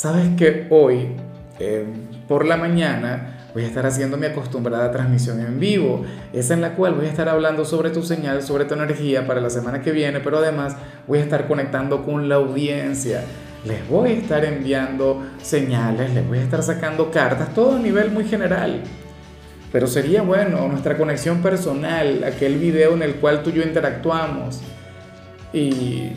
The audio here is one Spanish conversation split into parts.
Sabes que hoy, eh, por la mañana, voy a estar haciendo mi acostumbrada transmisión en vivo, esa en la cual voy a estar hablando sobre tu señal, sobre tu energía para la semana que viene, pero además voy a estar conectando con la audiencia. Les voy a estar enviando señales, les voy a estar sacando cartas, todo a nivel muy general. Pero sería bueno nuestra conexión personal, aquel video en el cual tú y yo interactuamos. Y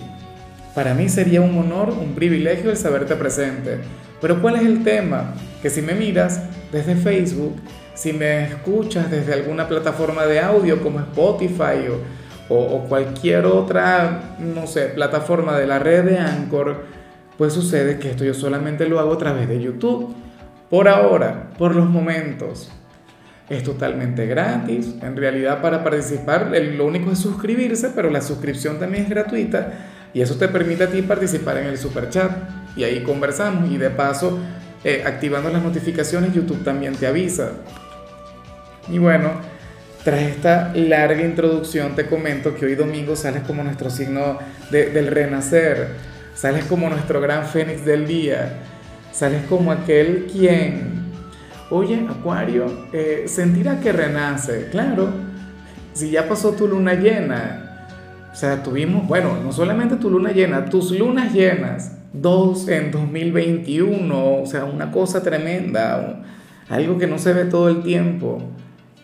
para mí sería un honor, un privilegio el saberte presente. Pero ¿cuál es el tema? Que si me miras desde Facebook, si me escuchas desde alguna plataforma de audio como Spotify o, o, cualquier otra, no sé, plataforma de la red de Anchor, pues sucede que esto yo solamente lo hago a través de YouTube. Por ahora, por los momentos. Es totalmente gratis. En realidad para participar lo único es suscribirse, pero la suscripción también es gratuita y eso te permite a ti participar en el super chat y ahí conversamos. Y de paso eh, activando las notificaciones YouTube también te avisa. Y bueno, tras esta larga introducción te comento que hoy domingo sales como nuestro signo del renacer, sales como nuestro gran fénix del día, sales como aquel quien, oye Acuario, eh, sentirá que renace, claro, si ya pasó tu luna llena, o sea, tuvimos, bueno, no solamente tu luna llena, tus lunas llenas, dos en 2021, o sea, una cosa tremenda, algo que no se ve todo el tiempo.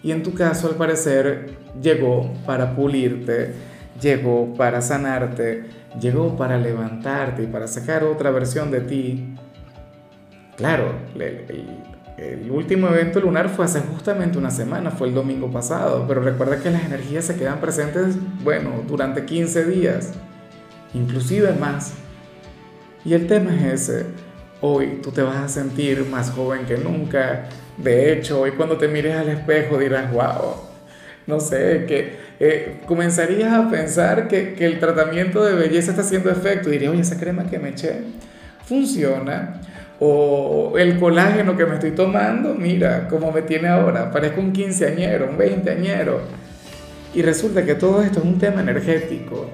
Y en tu caso, al parecer, llegó para pulirte, llegó para sanarte, llegó para levantarte y para sacar otra versión de ti. Claro, el último evento lunar fue hace justamente una semana, fue el domingo pasado, pero recuerda que las energías se quedan presentes, bueno, durante 15 días, inclusive más. Y el tema es ese, hoy tú te vas a sentir más joven que nunca, de hecho, hoy cuando te mires al espejo dirás, wow, no sé, que eh, comenzarías a pensar que, que el tratamiento de belleza está haciendo efecto, y dirías, oye, esa crema que me eché funciona o el colágeno que me estoy tomando, mira cómo me tiene ahora, parezco un quinceañero, un veinteañero. Y resulta que todo esto es un tema energético.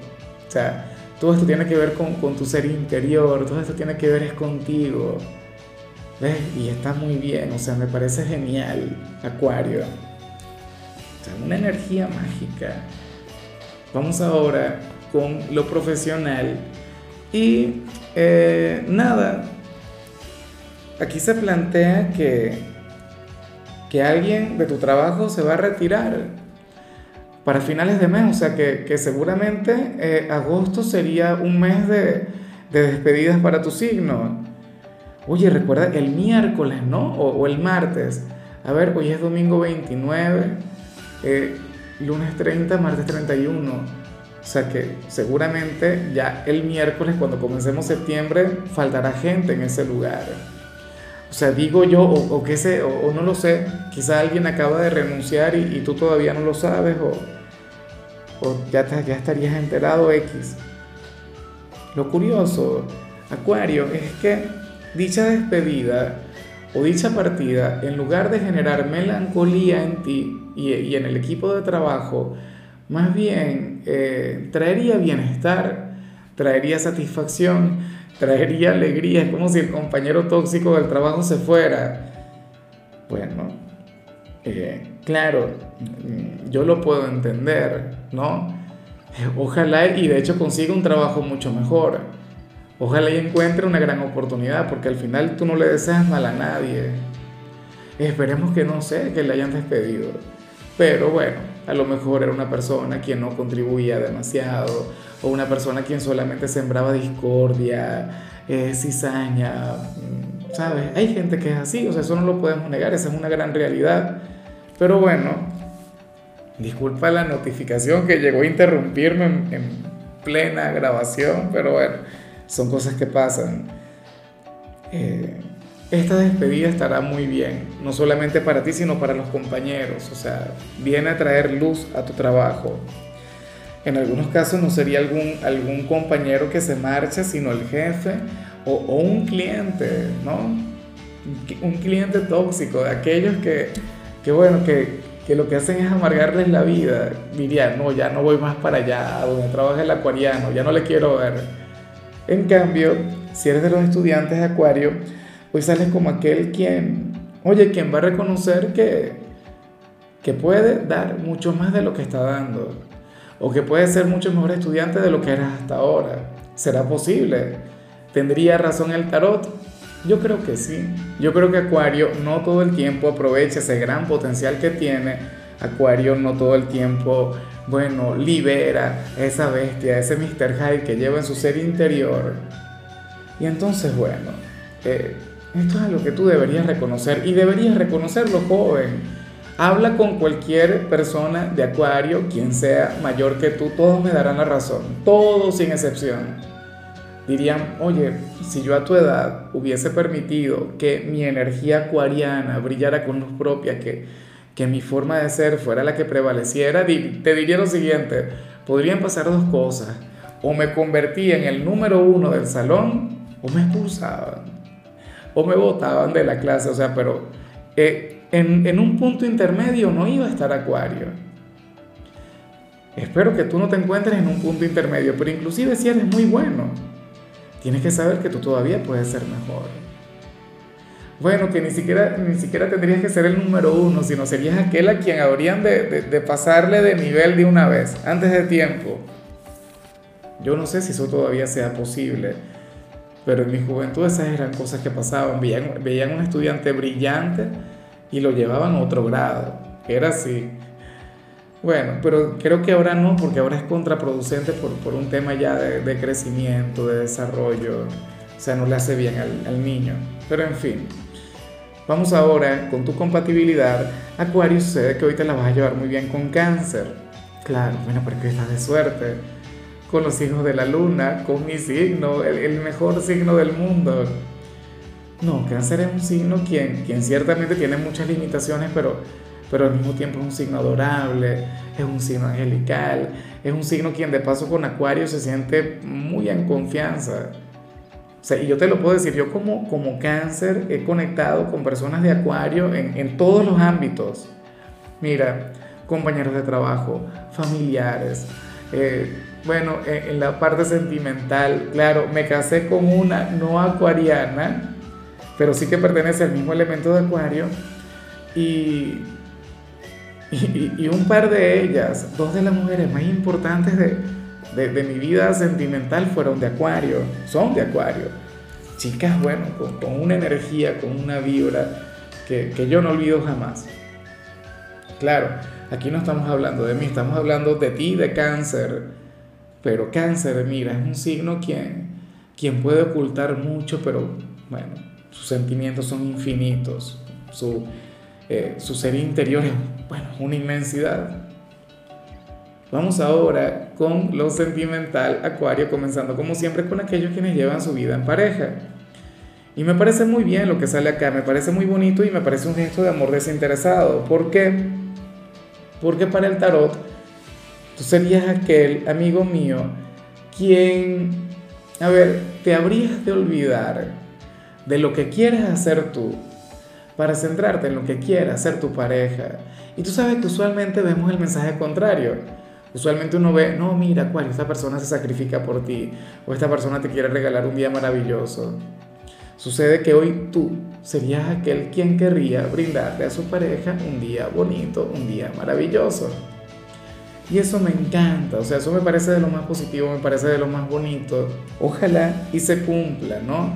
O sea, todo esto tiene que ver con, con tu ser interior, todo esto tiene que ver es contigo. ¿Ves? Y está muy bien, o sea, me parece genial, Acuario. O sea, una energía mágica. Vamos ahora con lo profesional. Y eh, nada, aquí se plantea que, que alguien de tu trabajo se va a retirar para finales de mes, o sea que, seguramente eh, agosto sería un mes de, despedidas para tu signo. Oye, recuerda el miércoles, ¿no? O, el martes. A ver, hoy es domingo 29, eh, lunes 30, martes 31. O sea que seguramente ya el miércoles, cuando comencemos septiembre, faltará gente en ese lugar. O sea, digo yo, o, qué sé, o, no lo sé, quizá alguien acaba de renunciar y, tú todavía no lo sabes, o, ya, ya estarías enterado X. Lo curioso, Acuario, es que dicha despedida o dicha partida, en lugar de generar melancolía en ti y, en el equipo de trabajo, más bien eh, traería bienestar, traería satisfacción, traería alegría, es como si el compañero tóxico del trabajo se fuera. Bueno, eh, claro, mm, yo lo puedo entender, ¿no? Ojalá y de hecho consiga un trabajo mucho mejor. Ojalá y encuentre una gran oportunidad, porque al final tú no le deseas mal a nadie. Esperemos que no sé, que le hayan despedido. Pero bueno, a lo mejor era una persona quien no contribuía demasiado, o una persona quien solamente sembraba discordia, eh, cizaña, mm, ¿sabes? Hay gente que es así, o sea, eso no lo podemos negar, esa es una gran realidad. Pero bueno, disculpa la notificación que llegó a interrumpirme en, plena grabación, pero bueno, son cosas que pasan. Eh, esta despedida estará muy bien, no solamente para ti, sino para los compañeros. O sea, viene a traer luz a tu trabajo. En algunos casos no sería algún, algún compañero que se marcha, sino el jefe o, o un cliente, ¿no? Un cliente tóxico, de aquellos que, que bueno, que, que lo que hacen es amargarles la vida. Diría, no, ya no voy más para allá, donde trabaja el acuariano, ya no le quiero ver. En cambio, si eres de los estudiantes de Acuario, pues sales como aquel quien, oye, quien va a reconocer que, que puede dar mucho más de lo que está dando, o que puede ser mucho mejor estudiante de lo que eras hasta ahora. ¿Será posible? ¿Tendría razón el tarot? Yo creo que sí. Yo creo que Acuario no todo el tiempo aprovecha ese gran potencial que tiene. Acuario no todo el tiempo, bueno, libera esa bestia, ese Mr. Hyde que lleva en su ser interior. Y entonces, bueno, eh, esto es lo que tú deberías reconocer y deberías reconocerlo joven. Habla con cualquier persona de Acuario, quien sea mayor que tú, todos me darán la razón, todos sin excepción. Dirían, oye, si yo a tu edad hubiese permitido que mi energía acuariana brillara con luz propia, que, que mi forma de ser fuera la que prevaleciera, te diría lo siguiente, podrían pasar dos cosas, o me convertía en el número uno del salón, o me expulsaban o me botaban de la clase, o sea, pero eh, en, en un punto intermedio no iba a estar Acuario. Espero que tú no te encuentres en un punto intermedio, pero inclusive si eres muy bueno, tienes que saber que tú todavía puedes ser mejor. Bueno, que ni siquiera, ni siquiera tendrías que ser el número uno, sino serías aquel a quien habrían de, de, de, pasarle de nivel de una vez, antes de tiempo. Yo no sé si eso todavía sea posible. Pero en mi juventud esas eran cosas que pasaban. Veían, veían un estudiante brillante y lo llevaban a otro grado. Era así. Bueno, pero creo que ahora no, porque ahora es contraproducente por, por un tema ya de, crecimiento, de desarrollo. O sea, no le hace bien al, al niño. Pero en fin. Vamos ahora con tu compatibilidad. Acuario sucede que hoy te la vas a llevar muy bien con cáncer. Claro, bueno, porque estás de suerte con los hijos de la luna, con mi signo, el, el, mejor signo del mundo. No, cáncer es un signo quien, quien ciertamente tiene muchas limitaciones, pero, pero al mismo tiempo es un signo adorable, es un signo angelical, es un signo quien de paso con Acuario se siente muy en confianza. O sea, y yo te lo puedo decir, yo como, como cáncer he conectado con personas de Acuario en, en todos los ámbitos. Mira, compañeros de trabajo, familiares, eh, bueno, en, la parte sentimental, claro, me casé con una no acuariana, pero sí que pertenece al mismo elemento de acuario, y, y, y un par de ellas, dos de las mujeres más importantes de, de, de, mi vida sentimental fueron de acuario, son de acuario. Chicas, bueno, con, con una energía, con una vibra que, que yo no olvido jamás. Claro, aquí no estamos hablando de mí, estamos hablando de ti, de cáncer pero cáncer, mira, es un signo quien, quien puede ocultar mucho, pero bueno, sus sentimientos son infinitos, su, eh, su ser interior es, bueno, una inmensidad. Vamos ahora con lo sentimental, Acuario, comenzando como siempre con aquellos quienes llevan su vida en pareja. Y me parece muy bien lo que sale acá, me parece muy bonito y me parece un gesto de amor desinteresado. ¿Por qué? Porque para el tarot Tú serías aquel amigo mío quien, a ver, te habrías de olvidar de lo que quieres hacer tú para centrarte en lo que quiere hacer tu pareja. Y tú sabes que usualmente vemos el mensaje contrario. Usualmente uno ve, no, mira, cuál, esta persona se sacrifica por ti, o esta persona te quiere regalar un día maravilloso. Sucede que hoy tú serías aquel quien querría brindarle a su pareja un día bonito, un día maravilloso. Y eso me encanta, o sea, eso me parece de lo más positivo, me parece de lo más bonito. Ojalá y se cumpla, ¿no?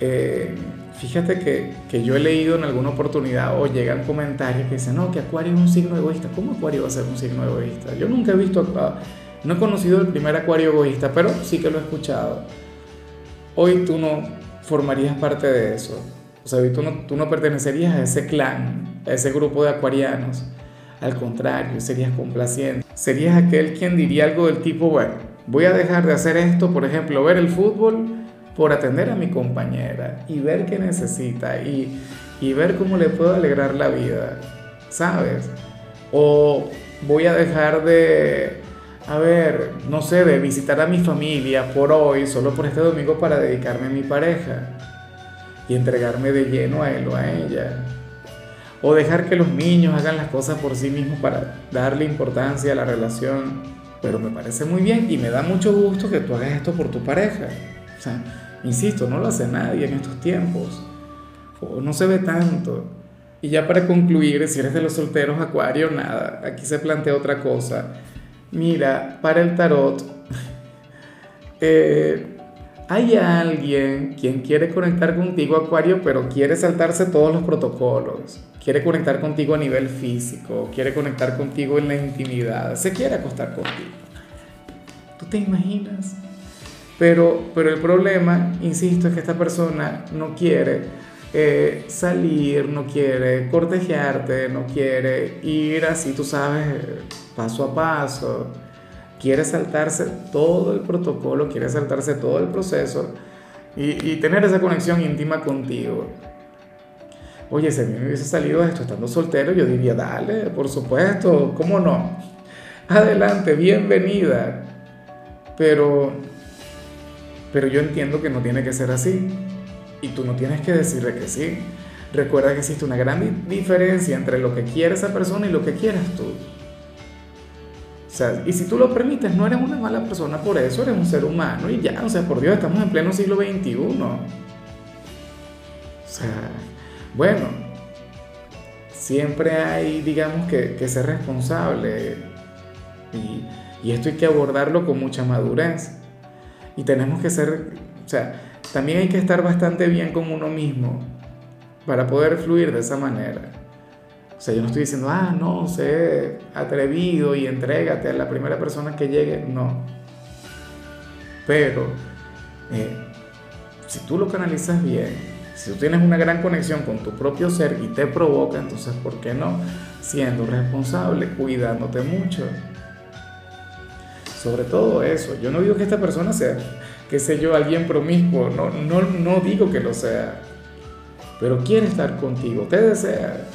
Eh, fíjate que, que, yo he leído en alguna oportunidad o llegan comentarios que dicen, no, que Acuario es un signo egoísta. ¿Cómo Acuario va a ser un signo egoísta? Yo nunca he visto, no he conocido el primer Acuario egoísta, pero sí que lo he escuchado. Hoy tú no formarías parte de eso. O sea, hoy tú no, tú no pertenecerías a ese clan, a ese grupo de acuarianos al contrario, serías complaciente. Serías aquel quien diría algo del tipo, bueno, voy a dejar de hacer esto, por ejemplo, ver el fútbol, por atender a mi compañera y ver qué necesita y, y ver cómo le puedo alegrar la vida, ¿sabes? O voy a dejar de, a ver, no sé, de visitar a mi familia por hoy, solo por este domingo para dedicarme a mi pareja y entregarme de lleno a él o a ella. O dejar que los niños hagan las cosas por sí mismos para darle importancia a la relación. Pero me parece muy bien y me da mucho gusto que tú hagas esto por tu pareja. O sea, insisto, no lo hace nadie en estos tiempos. O no se ve tanto. Y ya para concluir, si eres de los solteros, Acuario, nada, aquí se plantea otra cosa. Mira, para el tarot, eh, hay alguien quien quiere conectar contigo, Acuario, pero quiere saltarse todos los protocolos. Quiere conectar contigo a nivel físico, quiere conectar contigo en la intimidad, se quiere acostar contigo. ¿Tú te imaginas? Pero, pero el problema, insisto, es que esta persona no quiere eh, salir, no quiere cortejearte, no quiere ir así, tú sabes, paso a paso. Quiere saltarse todo el protocolo, quiere saltarse todo el proceso y, tener esa conexión íntima contigo. Oye, si a mí me hubiese salido esto estando soltero, yo diría, dale, por supuesto, ¿cómo no? Adelante, bienvenida. Pero, pero yo entiendo que no tiene que ser así. Y tú no tienes que decirle que sí. Recuerda que existe una gran diferencia entre lo que quiere esa persona y lo que quieres tú. O sea, y si tú lo permites, no eres una mala persona por eso, eres un ser humano y ya, o sea, por Dios, estamos en pleno siglo XXI. O sea, bueno, siempre hay, digamos, que, que ser responsable y, esto hay que abordarlo con mucha madurez. Y tenemos que ser, o sea, también hay que estar bastante bien con uno mismo para poder fluir de esa manera. O sea, yo no estoy diciendo, ah, no, sé atrevido y entrégate a la primera persona que llegue. No. Pero, eh, si tú lo canalizas bien, si tú tienes una gran conexión con tu propio ser y te provoca, entonces, ¿por qué no? Siendo responsable, cuidándote mucho. Sobre todo eso. Yo no digo que esta persona sea qué sé yo, alguien promiscuo, no, no, no digo que lo sea, pero quiere estar contigo, te desea,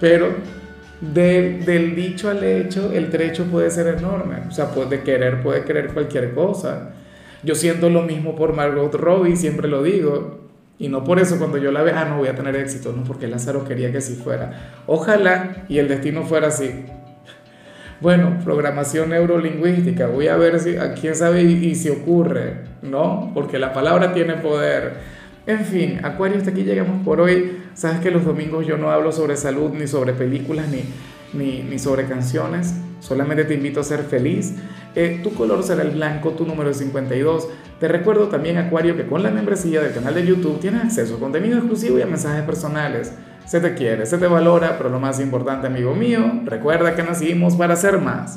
pero del dicho al hecho, el trecho puede ser enorme, o sea, puede querer, puede querer cualquier cosa. Yo siento lo mismo por Margot Robbie, siempre lo digo, y no por eso cuando yo la vea, ah, no voy a tener éxito, no, porque Lázaro quería que así fuera. Ojalá y el destino fuera así, bueno, programación neurolingüística, voy a ver si, a quién sabe y, si ocurre, ¿no? Porque la palabra tiene poder. En fin, Acuario, hasta aquí llegamos por hoy. Sabes que los domingos yo no hablo sobre salud, ni sobre películas, ni, ni, ni sobre canciones. Solamente te invito a ser feliz. Eh, tu color será el blanco, tu número es 52. Te recuerdo también, Acuario, que con la membresía del canal de YouTube tienes acceso a contenido exclusivo y a mensajes personales. Se te quiere, se te valora, pero lo más importante, amigo mío, recuerda que nacimos para ser más.